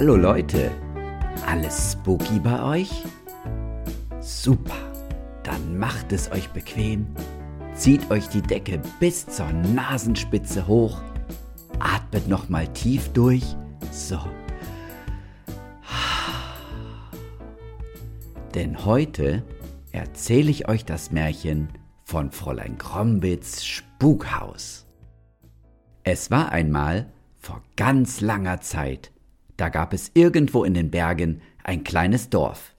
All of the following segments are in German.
Hallo Leute, alles spooky bei euch? Super, dann macht es euch bequem, zieht euch die Decke bis zur Nasenspitze hoch, atmet nochmal tief durch, so. Denn heute erzähle ich euch das Märchen von Fräulein Grombitz Spukhaus. Es war einmal vor ganz langer Zeit, da gab es irgendwo in den Bergen ein kleines Dorf.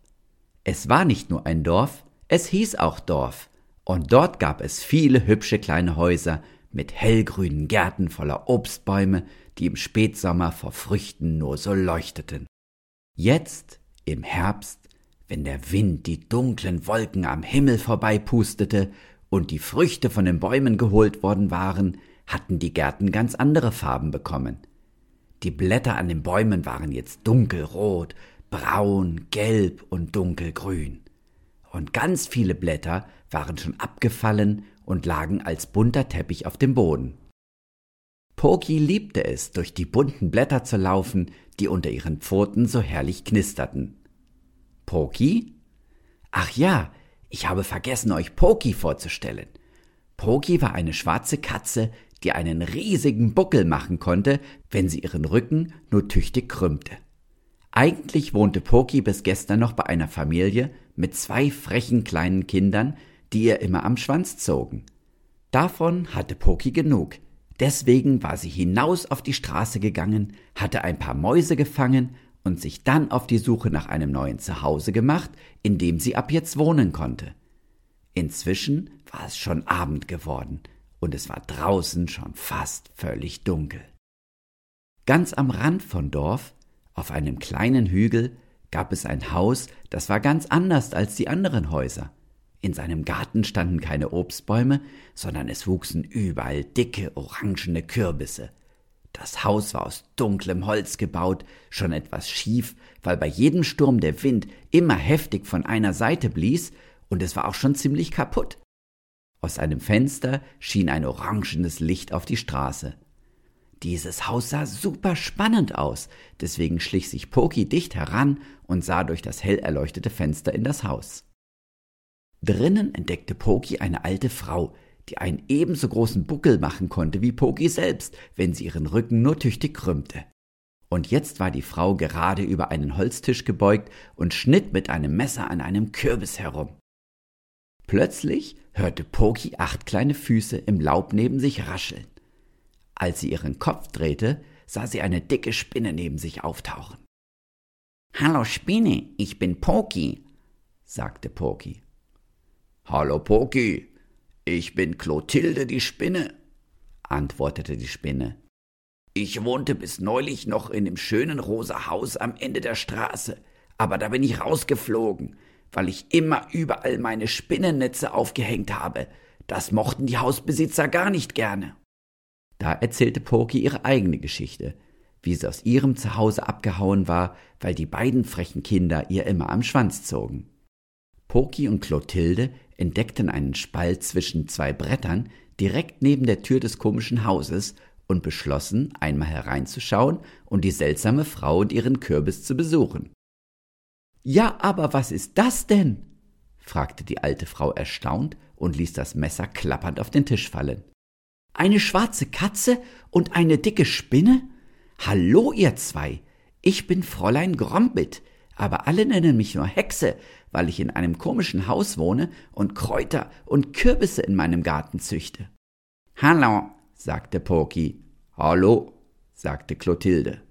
Es war nicht nur ein Dorf, es hieß auch Dorf, und dort gab es viele hübsche kleine Häuser mit hellgrünen Gärten voller Obstbäume, die im Spätsommer vor Früchten nur so leuchteten. Jetzt, im Herbst, wenn der Wind die dunklen Wolken am Himmel vorbeipustete und die Früchte von den Bäumen geholt worden waren, hatten die Gärten ganz andere Farben bekommen. Die Blätter an den Bäumen waren jetzt dunkelrot, braun, gelb und dunkelgrün. Und ganz viele Blätter waren schon abgefallen und lagen als bunter Teppich auf dem Boden. Poki liebte es, durch die bunten Blätter zu laufen, die unter ihren Pfoten so herrlich knisterten. Poki? Ach ja, ich habe vergessen, euch Poki vorzustellen. Poki war eine schwarze Katze, die einen riesigen Buckel machen konnte, wenn sie ihren Rücken nur tüchtig krümmte. Eigentlich wohnte Poki bis gestern noch bei einer Familie mit zwei frechen kleinen Kindern, die ihr immer am Schwanz zogen. Davon hatte Poki genug. Deswegen war sie hinaus auf die Straße gegangen, hatte ein paar Mäuse gefangen und sich dann auf die Suche nach einem neuen Zuhause gemacht, in dem sie ab jetzt wohnen konnte. Inzwischen war es schon Abend geworden, und es war draußen schon fast völlig dunkel. Ganz am Rand von Dorf, auf einem kleinen Hügel, gab es ein Haus, das war ganz anders als die anderen Häuser. In seinem Garten standen keine Obstbäume, sondern es wuchsen überall dicke, orangene Kürbisse. Das Haus war aus dunklem Holz gebaut, schon etwas schief, weil bei jedem Sturm der Wind immer heftig von einer Seite blies, und es war auch schon ziemlich kaputt. Aus einem Fenster schien ein orangenes Licht auf die Straße. Dieses Haus sah super spannend aus, deswegen schlich sich Poki dicht heran und sah durch das hell erleuchtete Fenster in das Haus. Drinnen entdeckte Poki eine alte Frau, die einen ebenso großen Buckel machen konnte wie Poki selbst, wenn sie ihren Rücken nur tüchtig krümmte. Und jetzt war die Frau gerade über einen Holztisch gebeugt und schnitt mit einem Messer an einem Kürbis herum. Plötzlich hörte Poki acht kleine Füße im Laub neben sich rascheln. Als sie ihren Kopf drehte, sah sie eine dicke Spinne neben sich auftauchen. Hallo Spinne, ich bin Poki, sagte Poki. Hallo Poki, ich bin Clotilde die Spinne, antwortete die Spinne. Ich wohnte bis neulich noch in dem schönen rosa Haus am Ende der Straße, aber da bin ich rausgeflogen, weil ich immer überall meine Spinnennetze aufgehängt habe. Das mochten die Hausbesitzer gar nicht gerne. Da erzählte Porky ihre eigene Geschichte, wie sie aus ihrem Zuhause abgehauen war, weil die beiden frechen Kinder ihr immer am Schwanz zogen. Porky und Clotilde entdeckten einen Spalt zwischen zwei Brettern direkt neben der Tür des komischen Hauses und beschlossen, einmal hereinzuschauen und die seltsame Frau und ihren Kürbis zu besuchen. Ja, aber was ist das denn? fragte die alte Frau erstaunt und ließ das Messer klappernd auf den Tisch fallen. Eine schwarze Katze und eine dicke Spinne? Hallo, ihr zwei! Ich bin Fräulein Grombit, aber alle nennen mich nur Hexe, weil ich in einem komischen Haus wohne und Kräuter und Kürbisse in meinem Garten züchte. Hallo, sagte Poki. Hallo, sagte Clotilde.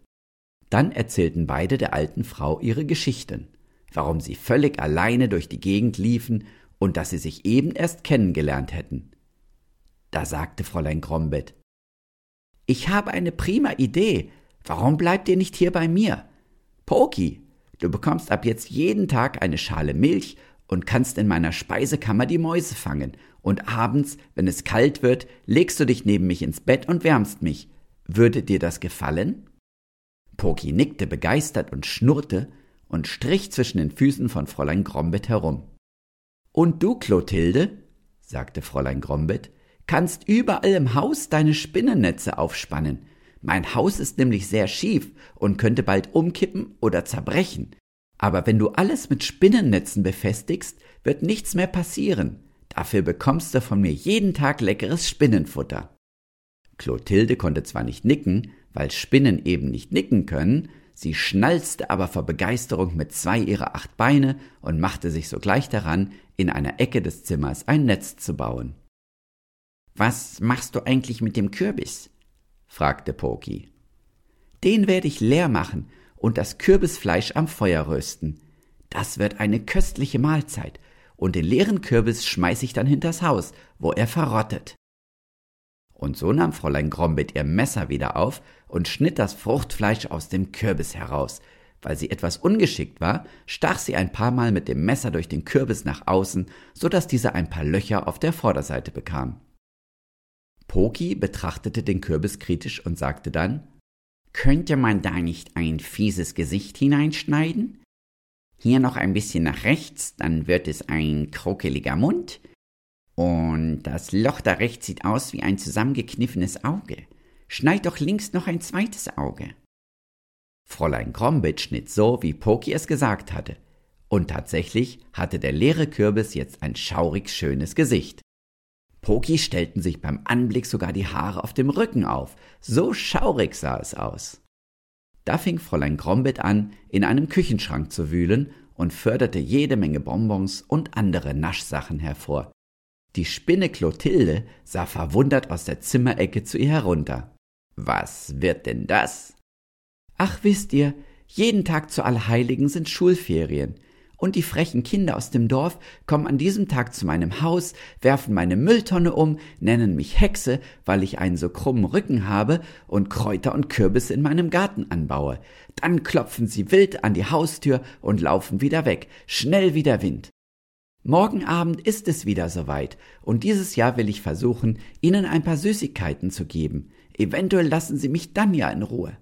Dann erzählten beide der alten Frau ihre Geschichten warum sie völlig alleine durch die Gegend liefen und dass sie sich eben erst kennengelernt hätten. Da sagte Fräulein Grombet Ich habe eine prima Idee. Warum bleibt ihr nicht hier bei mir? Poki, du bekommst ab jetzt jeden Tag eine Schale Milch und kannst in meiner Speisekammer die Mäuse fangen, und abends, wenn es kalt wird, legst du dich neben mich ins Bett und wärmst mich. Würde dir das gefallen? Poki nickte begeistert und schnurrte, und strich zwischen den Füßen von Fräulein Grombet herum. Und du, Clotilde, sagte Fräulein Grombet, kannst überall im Haus deine Spinnennetze aufspannen. Mein Haus ist nämlich sehr schief und könnte bald umkippen oder zerbrechen. Aber wenn du alles mit Spinnennetzen befestigst, wird nichts mehr passieren. Dafür bekommst du von mir jeden Tag leckeres Spinnenfutter. Clotilde konnte zwar nicht nicken, weil Spinnen eben nicht nicken können, sie schnalzte aber vor Begeisterung mit zwei ihrer acht Beine und machte sich sogleich daran, in einer Ecke des Zimmers ein Netz zu bauen. Was machst du eigentlich mit dem Kürbis? fragte Poki. Den werde ich leer machen und das Kürbisfleisch am Feuer rösten. Das wird eine köstliche Mahlzeit, und den leeren Kürbis schmeiß ich dann hinters Haus, wo er verrottet. Und so nahm Fräulein Grombit ihr Messer wieder auf und schnitt das Fruchtfleisch aus dem Kürbis heraus. Weil sie etwas ungeschickt war, stach sie ein paar Mal mit dem Messer durch den Kürbis nach außen, so dass dieser ein paar Löcher auf der Vorderseite bekam. Poki betrachtete den Kürbis kritisch und sagte dann Könnte man da nicht ein fieses Gesicht hineinschneiden? Hier noch ein bisschen nach rechts, dann wird es ein krokeliger Mund, und das Loch da rechts sieht aus wie ein zusammengekniffenes Auge. Schneid doch links noch ein zweites Auge. Fräulein Grombit schnitt so, wie Poki es gesagt hatte. Und tatsächlich hatte der leere Kürbis jetzt ein schaurig schönes Gesicht. Poki stellten sich beim Anblick sogar die Haare auf dem Rücken auf. So schaurig sah es aus. Da fing Fräulein Grombit an, in einem Küchenschrank zu wühlen und förderte jede Menge Bonbons und andere Naschsachen hervor. Die Spinne Clotilde sah verwundert aus der Zimmerecke zu ihr herunter. Was wird denn das? Ach, wisst ihr, jeden Tag zu Allheiligen sind Schulferien. Und die frechen Kinder aus dem Dorf kommen an diesem Tag zu meinem Haus, werfen meine Mülltonne um, nennen mich Hexe, weil ich einen so krummen Rücken habe und Kräuter und Kürbisse in meinem Garten anbaue. Dann klopfen sie wild an die Haustür und laufen wieder weg, schnell wie der Wind. Morgen Abend ist es wieder soweit, und dieses Jahr will ich versuchen, Ihnen ein paar Süßigkeiten zu geben. Eventuell lassen Sie mich dann ja in Ruhe.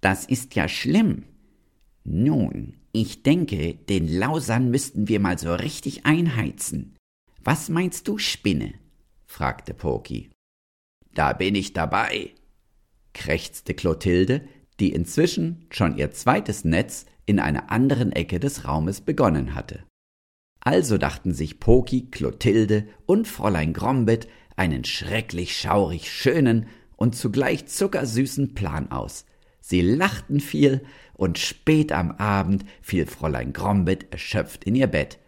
Das ist ja schlimm. Nun, ich denke, den Lausern müssten wir mal so richtig einheizen. Was meinst du, Spinne? fragte Poki. Da bin ich dabei, krächzte Clotilde, die inzwischen schon ihr zweites Netz in einer anderen Ecke des Raumes begonnen hatte. Also dachten sich Poki, Clotilde und Fräulein Grombit einen schrecklich schaurig schönen und zugleich zuckersüßen Plan aus. Sie lachten viel, und spät am Abend fiel Fräulein Grombit erschöpft in ihr Bett.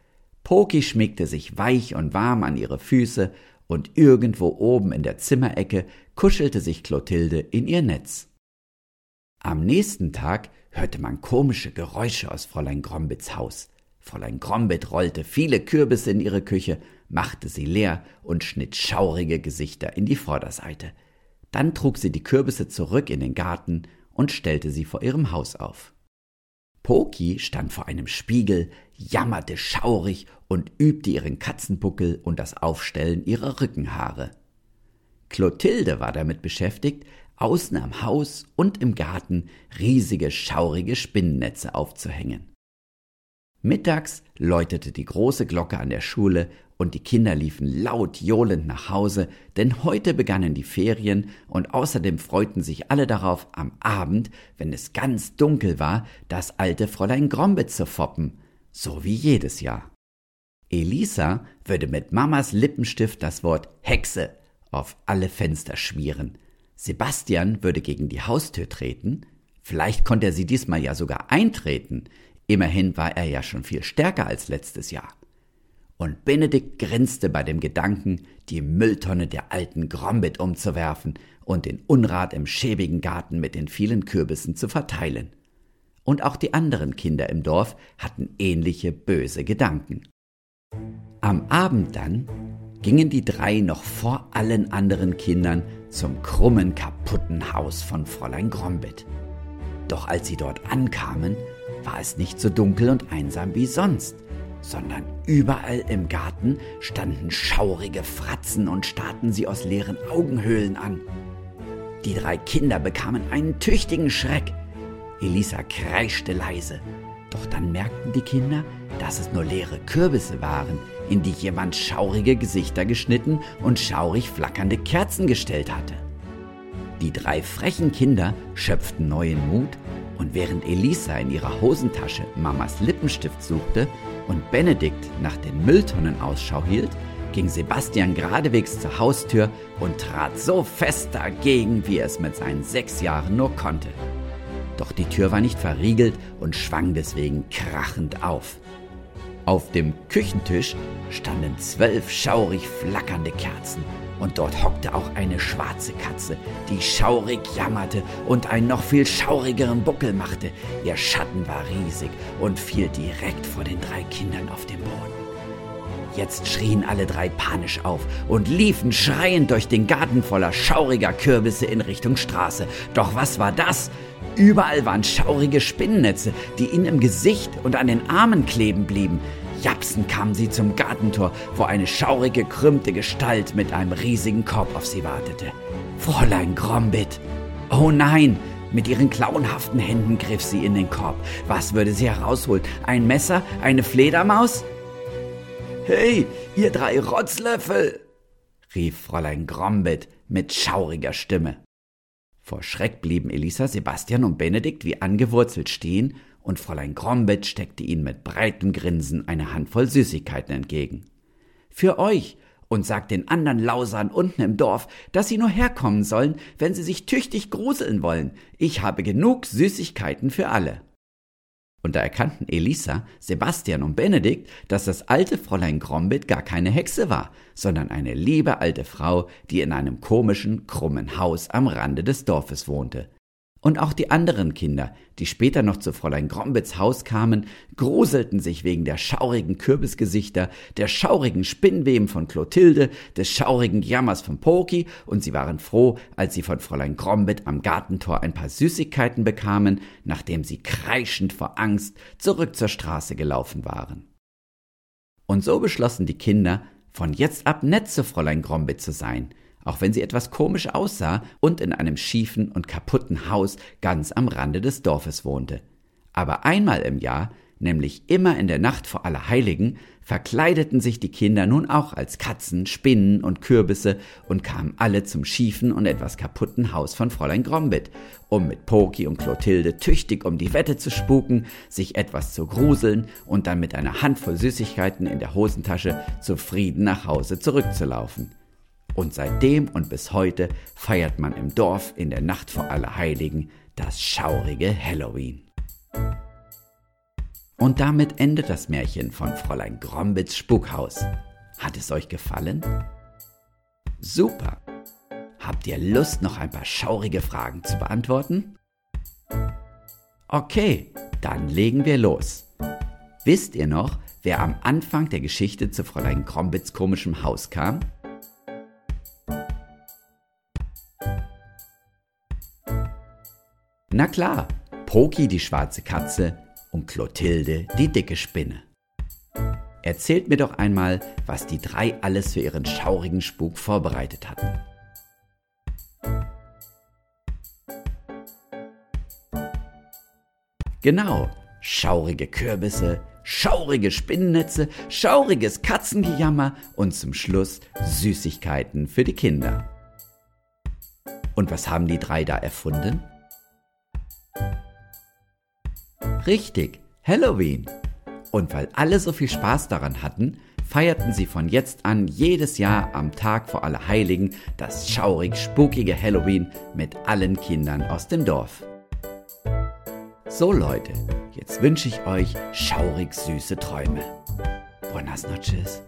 Poki schmiegte sich weich und warm an ihre Füße, und irgendwo oben in der Zimmerecke kuschelte sich Clotilde in ihr Netz. Am nächsten Tag hörte man komische Geräusche aus Fräulein Grombits Haus. Fräulein Grombit rollte viele Kürbisse in ihre Küche, machte sie leer und schnitt schaurige Gesichter in die Vorderseite. Dann trug sie die Kürbisse zurück in den Garten und stellte sie vor ihrem Haus auf. Poki stand vor einem Spiegel, jammerte schaurig und übte ihren Katzenbuckel und das Aufstellen ihrer Rückenhaare. Clotilde war damit beschäftigt, außen am Haus und im Garten riesige schaurige Spinnennetze aufzuhängen. Mittags läutete die große Glocke an der Schule und die Kinder liefen laut johlend nach Hause, denn heute begannen die Ferien und außerdem freuten sich alle darauf, am Abend, wenn es ganz dunkel war, das alte Fräulein Grombe zu foppen, so wie jedes Jahr. Elisa würde mit Mamas Lippenstift das Wort Hexe auf alle Fenster schmieren. Sebastian würde gegen die Haustür treten, vielleicht konnte er sie diesmal ja sogar eintreten, Immerhin war er ja schon viel stärker als letztes Jahr. Und Benedikt grinste bei dem Gedanken, die Mülltonne der alten Grombit umzuwerfen und den Unrat im schäbigen Garten mit den vielen Kürbissen zu verteilen. Und auch die anderen Kinder im Dorf hatten ähnliche böse Gedanken. Am Abend dann gingen die drei noch vor allen anderen Kindern zum krummen, kaputten Haus von Fräulein Grombit. Doch als sie dort ankamen, war es nicht so dunkel und einsam wie sonst, sondern überall im Garten standen schaurige Fratzen und starrten sie aus leeren Augenhöhlen an. Die drei Kinder bekamen einen tüchtigen Schreck. Elisa kreischte leise, doch dann merkten die Kinder, dass es nur leere Kürbisse waren, in die jemand schaurige Gesichter geschnitten und schaurig flackernde Kerzen gestellt hatte. Die drei frechen Kinder schöpften neuen Mut und während Elisa in ihrer Hosentasche Mamas Lippenstift suchte und Benedikt nach den Mülltonnen Ausschau hielt, ging Sebastian geradewegs zur Haustür und trat so fest dagegen, wie er es mit seinen sechs Jahren nur konnte. Doch die Tür war nicht verriegelt und schwang deswegen krachend auf. Auf dem Küchentisch standen zwölf schaurig flackernde Kerzen und dort hockte auch eine schwarze Katze, die schaurig jammerte und einen noch viel schaurigeren Buckel machte. Ihr Schatten war riesig und fiel direkt vor den drei Kindern auf den Boden. Jetzt schrien alle drei panisch auf und liefen schreiend durch den Garten voller schauriger Kürbisse in Richtung Straße. Doch was war das? Überall waren schaurige Spinnennetze, die ihnen im Gesicht und an den Armen kleben blieben. Japsen kamen sie zum Gartentor, wo eine schaurige, krümmte Gestalt mit einem riesigen Korb auf sie wartete. Fräulein Grombit! Oh nein! Mit ihren klauenhaften Händen griff sie in den Korb. Was würde sie herausholen? Ein Messer? Eine Fledermaus? Hey, ihr drei Rotzlöffel! rief Fräulein Grombit mit schauriger Stimme. Vor Schreck blieben Elisa, Sebastian und Benedikt wie angewurzelt stehen, und Fräulein Grombit steckte ihnen mit breitem Grinsen eine Handvoll Süßigkeiten entgegen. Für euch, und sagt den anderen Lausern unten im Dorf, dass sie nur herkommen sollen, wenn sie sich tüchtig gruseln wollen. Ich habe genug Süßigkeiten für alle. Und da erkannten Elisa, Sebastian und Benedikt, dass das alte Fräulein Grombit gar keine Hexe war, sondern eine liebe alte Frau, die in einem komischen, krummen Haus am Rande des Dorfes wohnte. Und auch die anderen Kinder, die später noch zu Fräulein Grombitz Haus kamen, gruselten sich wegen der schaurigen Kürbisgesichter, der schaurigen Spinnweben von Clotilde, des schaurigen Jammers von Poki, und sie waren froh, als sie von Fräulein Grombit am Gartentor ein paar Süßigkeiten bekamen, nachdem sie kreischend vor Angst zurück zur Straße gelaufen waren. Und so beschlossen die Kinder, von jetzt ab nett zu Fräulein Grombit zu sein – auch wenn sie etwas komisch aussah und in einem schiefen und kaputten Haus ganz am Rande des Dorfes wohnte. Aber einmal im Jahr, nämlich immer in der Nacht vor Allerheiligen, verkleideten sich die Kinder nun auch als Katzen, Spinnen und Kürbisse und kamen alle zum schiefen und etwas kaputten Haus von Fräulein Grombit, um mit Poki und Clotilde tüchtig um die Wette zu spuken, sich etwas zu gruseln und dann mit einer Handvoll Süßigkeiten in der Hosentasche zufrieden nach Hause zurückzulaufen. Und seitdem und bis heute feiert man im Dorf in der Nacht vor Allerheiligen das schaurige Halloween. Und damit endet das Märchen von Fräulein Grombitz Spukhaus. Hat es euch gefallen? Super! Habt ihr Lust, noch ein paar schaurige Fragen zu beantworten? Okay, dann legen wir los. Wisst ihr noch, wer am Anfang der Geschichte zu Fräulein Grombitz komischem Haus kam? Na klar, Poki die schwarze Katze und Clotilde die dicke Spinne. Erzählt mir doch einmal, was die drei alles für ihren schaurigen Spuk vorbereitet hatten. Genau, schaurige Kürbisse, schaurige Spinnennetze, schauriges Katzengejammer und zum Schluss Süßigkeiten für die Kinder. Und was haben die drei da erfunden? Richtig, Halloween. Und weil alle so viel Spaß daran hatten, feierten sie von jetzt an jedes Jahr am Tag vor Allerheiligen das schaurig spukige Halloween mit allen Kindern aus dem Dorf. So Leute, jetzt wünsche ich euch schaurig süße Träume. Buenas noches.